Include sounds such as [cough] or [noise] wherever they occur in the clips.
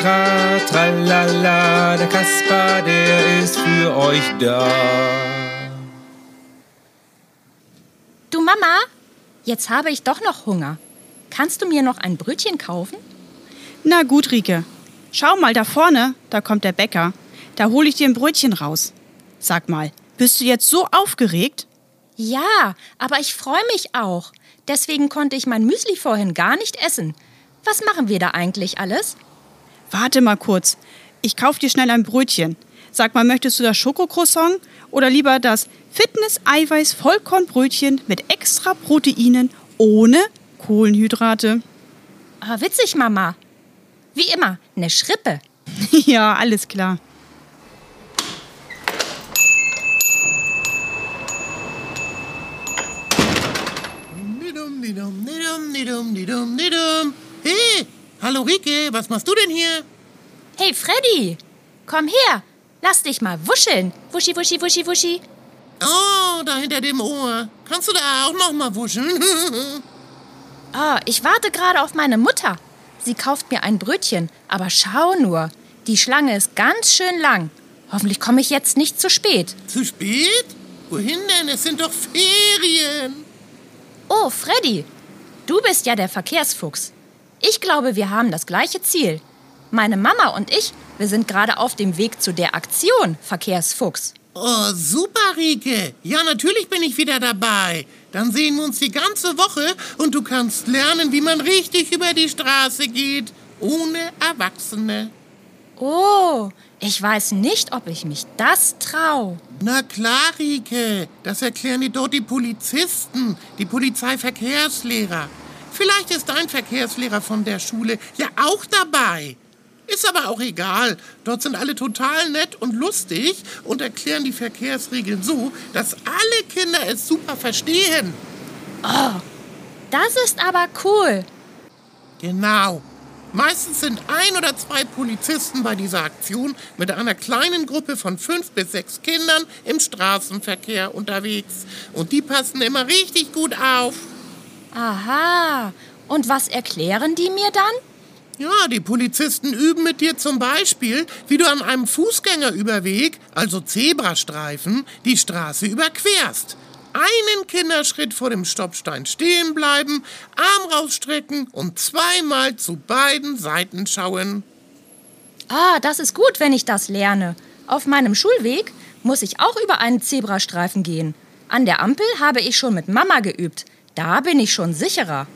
tra, tralala. Der Kasper, der ist für euch da. Du Mama, jetzt habe ich doch noch Hunger. Kannst du mir noch ein Brötchen kaufen? Na gut, Rike. Schau mal da vorne, da kommt der Bäcker. Da hole ich dir ein Brötchen raus. Sag mal, bist du jetzt so aufgeregt? Ja, aber ich freue mich auch. Deswegen konnte ich mein Müsli vorhin gar nicht essen. Was machen wir da eigentlich alles? Warte mal kurz. Ich kauf dir schnell ein Brötchen. Sag mal, möchtest du das Schokocroissant oder lieber das Fitness-Eiweiß-Vollkornbrötchen mit extra Proteinen ohne Kohlenhydrate? Ah, witzig, Mama. Wie immer, eine Schrippe. [laughs] ja, alles klar. Hallo Rike, was machst du denn hier? Hey, Freddy, komm her. Lass dich mal wuscheln. Wuschi, wuschi, wuschi, wuschi. Oh, da hinter dem Ohr. Kannst du da auch noch mal wuscheln? Oh, [laughs] ich warte gerade auf meine Mutter. Sie kauft mir ein Brötchen, aber schau nur, die Schlange ist ganz schön lang. Hoffentlich komme ich jetzt nicht zu spät. Zu spät? Wohin denn? Es sind doch Ferien. Oh, Freddy, du bist ja der Verkehrsfuchs. Ich glaube, wir haben das gleiche Ziel. Meine Mama und ich, wir sind gerade auf dem Weg zu der Aktion Verkehrsfuchs. Oh, super, Rike. Ja, natürlich bin ich wieder dabei. Dann sehen wir uns die ganze Woche und du kannst lernen, wie man richtig über die Straße geht. Ohne Erwachsene. Oh, ich weiß nicht, ob ich mich das trau. Na klar, Rike. Das erklären dir dort die Polizisten, die Polizeiverkehrslehrer. Vielleicht ist dein Verkehrslehrer von der Schule ja auch dabei. Ist aber auch egal. Dort sind alle total nett und lustig und erklären die Verkehrsregeln so, dass alle Kinder es super verstehen. Das ist aber cool. Genau. Meistens sind ein oder zwei Polizisten bei dieser Aktion mit einer kleinen Gruppe von fünf bis sechs Kindern im Straßenverkehr unterwegs. Und die passen immer richtig gut auf. Aha. Und was erklären die mir dann? Ja, die Polizisten üben mit dir zum Beispiel, wie du an einem Fußgängerüberweg, also Zebrastreifen, die Straße überquerst. Einen Kinderschritt vor dem Stoppstein stehen bleiben, Arm rausstrecken und zweimal zu beiden Seiten schauen. Ah, das ist gut, wenn ich das lerne. Auf meinem Schulweg muss ich auch über einen Zebrastreifen gehen. An der Ampel habe ich schon mit Mama geübt. Da bin ich schon sicherer.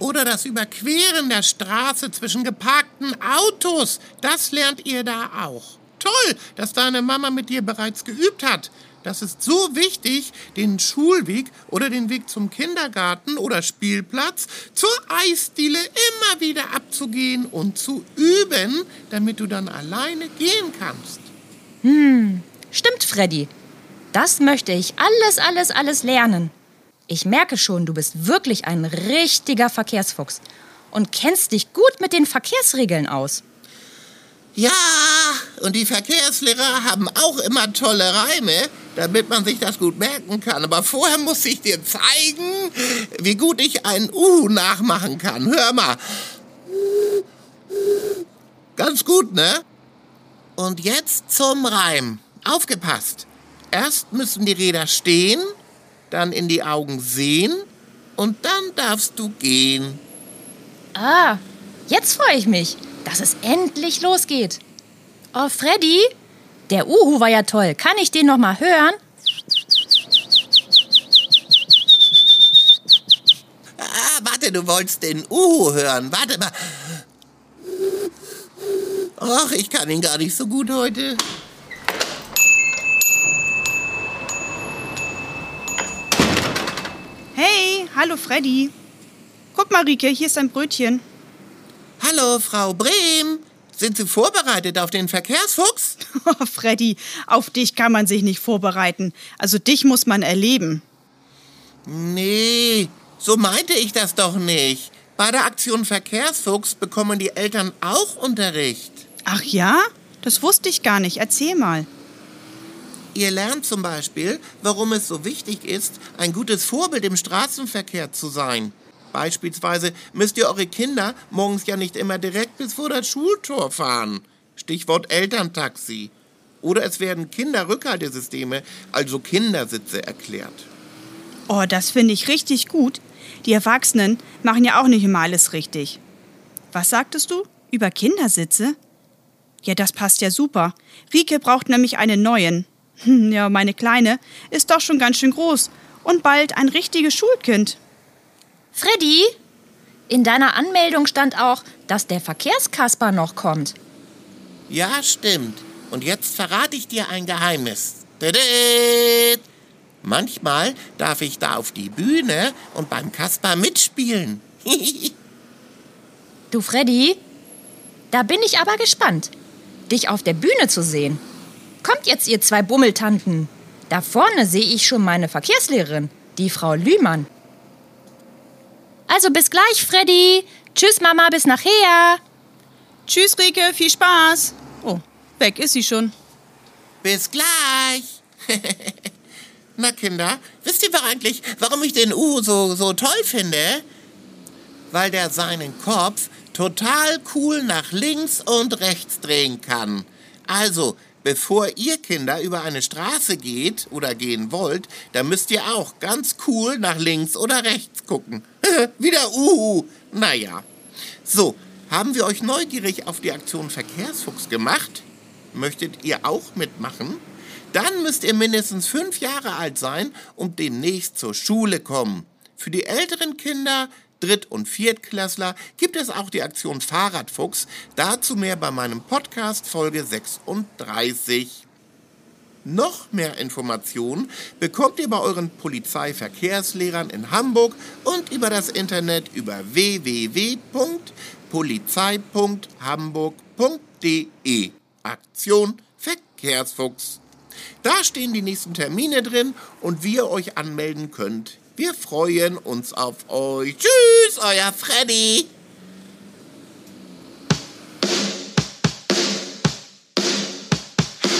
Oder das Überqueren der Straße zwischen geparkten Autos. Das lernt ihr da auch. Toll, dass deine Mama mit dir bereits geübt hat. Das ist so wichtig, den Schulweg oder den Weg zum Kindergarten oder Spielplatz zur Eisdiele immer wieder abzugehen und zu üben, damit du dann alleine gehen kannst. Stimmt, Freddy. Das möchte ich alles, alles, alles lernen. Ich merke schon, du bist wirklich ein richtiger Verkehrsfuchs und kennst dich gut mit den Verkehrsregeln aus. Ja, und die Verkehrslehrer haben auch immer tolle Reime, damit man sich das gut merken kann. Aber vorher muss ich dir zeigen, wie gut ich ein Uhu nachmachen kann. Hör mal. Ganz gut, ne? Und jetzt zum Reim. Aufgepasst. Erst müssen die Räder stehen, dann in die Augen sehen und dann darfst du gehen. Ah, jetzt freue ich mich, dass es endlich losgeht. Oh, Freddy, der Uhu war ja toll. Kann ich den noch mal hören? Ah, warte, du wolltest den Uhu hören. Warte mal. Ach, ich kann ihn gar nicht so gut heute. Hallo Freddy. Guck mal, Rike, hier ist ein Brötchen. Hallo, Frau Brehm. Sind Sie vorbereitet auf den Verkehrsfuchs? [laughs] Oh, Freddy, auf dich kann man sich nicht vorbereiten. Also dich muss man erleben. Nee, so meinte ich das doch nicht. Bei der Aktion Verkehrsfuchs bekommen die Eltern auch Unterricht. Ach ja? Das wusste ich gar nicht. Erzähl mal. Ihr lernt zum Beispiel, warum es so wichtig ist, ein gutes Vorbild im Straßenverkehr zu sein. Beispielsweise müsst ihr eure Kinder morgens ja nicht immer direkt bis vor das Schultor fahren. Stichwort Elterntaxi. Oder es werden Kinderrückhaltesysteme, also Kindersitze, erklärt. Oh, das finde ich richtig gut. Die Erwachsenen machen ja auch nicht immer alles richtig. Was sagtest du? Über Kindersitze? Ja, das passt ja super. Rike braucht nämlich einen neuen. Hm, ja, meine Kleine ist doch schon ganz schön groß und bald ein richtiges Schulkind. Freddy, in deiner Anmeldung stand auch, dass der Verkehrskasper noch kommt. Ja, stimmt. Und jetzt verrate ich dir ein Geheimnis. Manchmal darf ich da auf die Bühne und beim Kasper mitspielen. [laughs] Du, Freddy, da bin ich aber gespannt, dich auf der Bühne zu sehen. Kommt jetzt, ihr zwei Bummeltanten. Da vorne sehe ich schon meine Verkehrslehrerin, die Frau Lühmann. Also bis gleich, Freddy. Tschüss, Mama, bis nachher. Tschüss, Rike, viel Spaß. Oh, weg ist sie schon. Bis gleich. [laughs] Na, Kinder, wisst ihr eigentlich, warum ich den Uhu so, so toll finde? Weil der seinen Kopf total cool nach links und rechts drehen kann. Also, bevor ihr Kinder über eine Straße geht oder gehen wollt, dann müsst ihr auch ganz cool nach links oder rechts gucken. [laughs] Wie der Uhu. Naja. So, haben wir euch neugierig auf die Aktion Verkehrsfuchs gemacht? Möchtet ihr auch mitmachen? Dann müsst ihr mindestens fünf Jahre alt sein und demnächst zur Schule kommen. Für die älteren Kinder, Dritt- und Viertklässler, gibt es auch die Aktion Fahrradfuchs. Dazu mehr bei meinem Podcast Folge 36. Noch mehr Informationen bekommt ihr bei euren Polizeiverkehrslehrern in Hamburg und über das Internet über www.polizei.hamburg.de. Aktion Verkehrsfuchs. Da stehen die nächsten Termine drin und wie ihr euch anmelden könnt. Wir freuen uns auf euch. Tschüss, euer Freddy.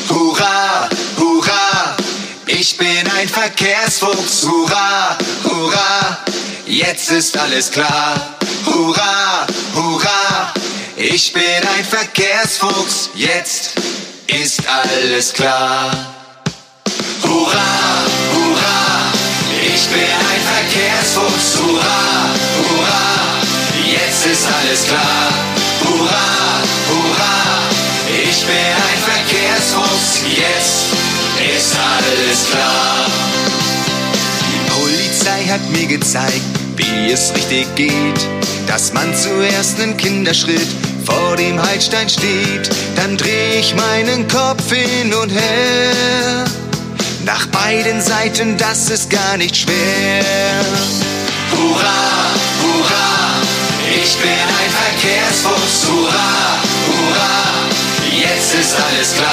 Hurra, hurra, ich bin ein Verkehrsfuchs. Hurra, hurra, jetzt ist alles klar. Hurra, hurra, ich bin ein Verkehrsfuchs. Jetzt ist alles klar. Hurra, hurra, ich bin ein Verkehrsfuchs. Hurra, hurra, jetzt ist alles klar. Hurra, hurra, ich bin ein Verkehrsfuchs. Jetzt ist alles klar. Die Polizei hat mir gezeigt, wie es richtig geht. Dass man zuerst einen Kinderschritt vor dem Haltstein steht. Dann dreh ich meinen Kopf hin und her nach beiden Seiten, das ist gar nicht schwer. Hurra, hurra, ich bin ein Verkehrsfuchs, hurra, hurra, jetzt ist alles klar.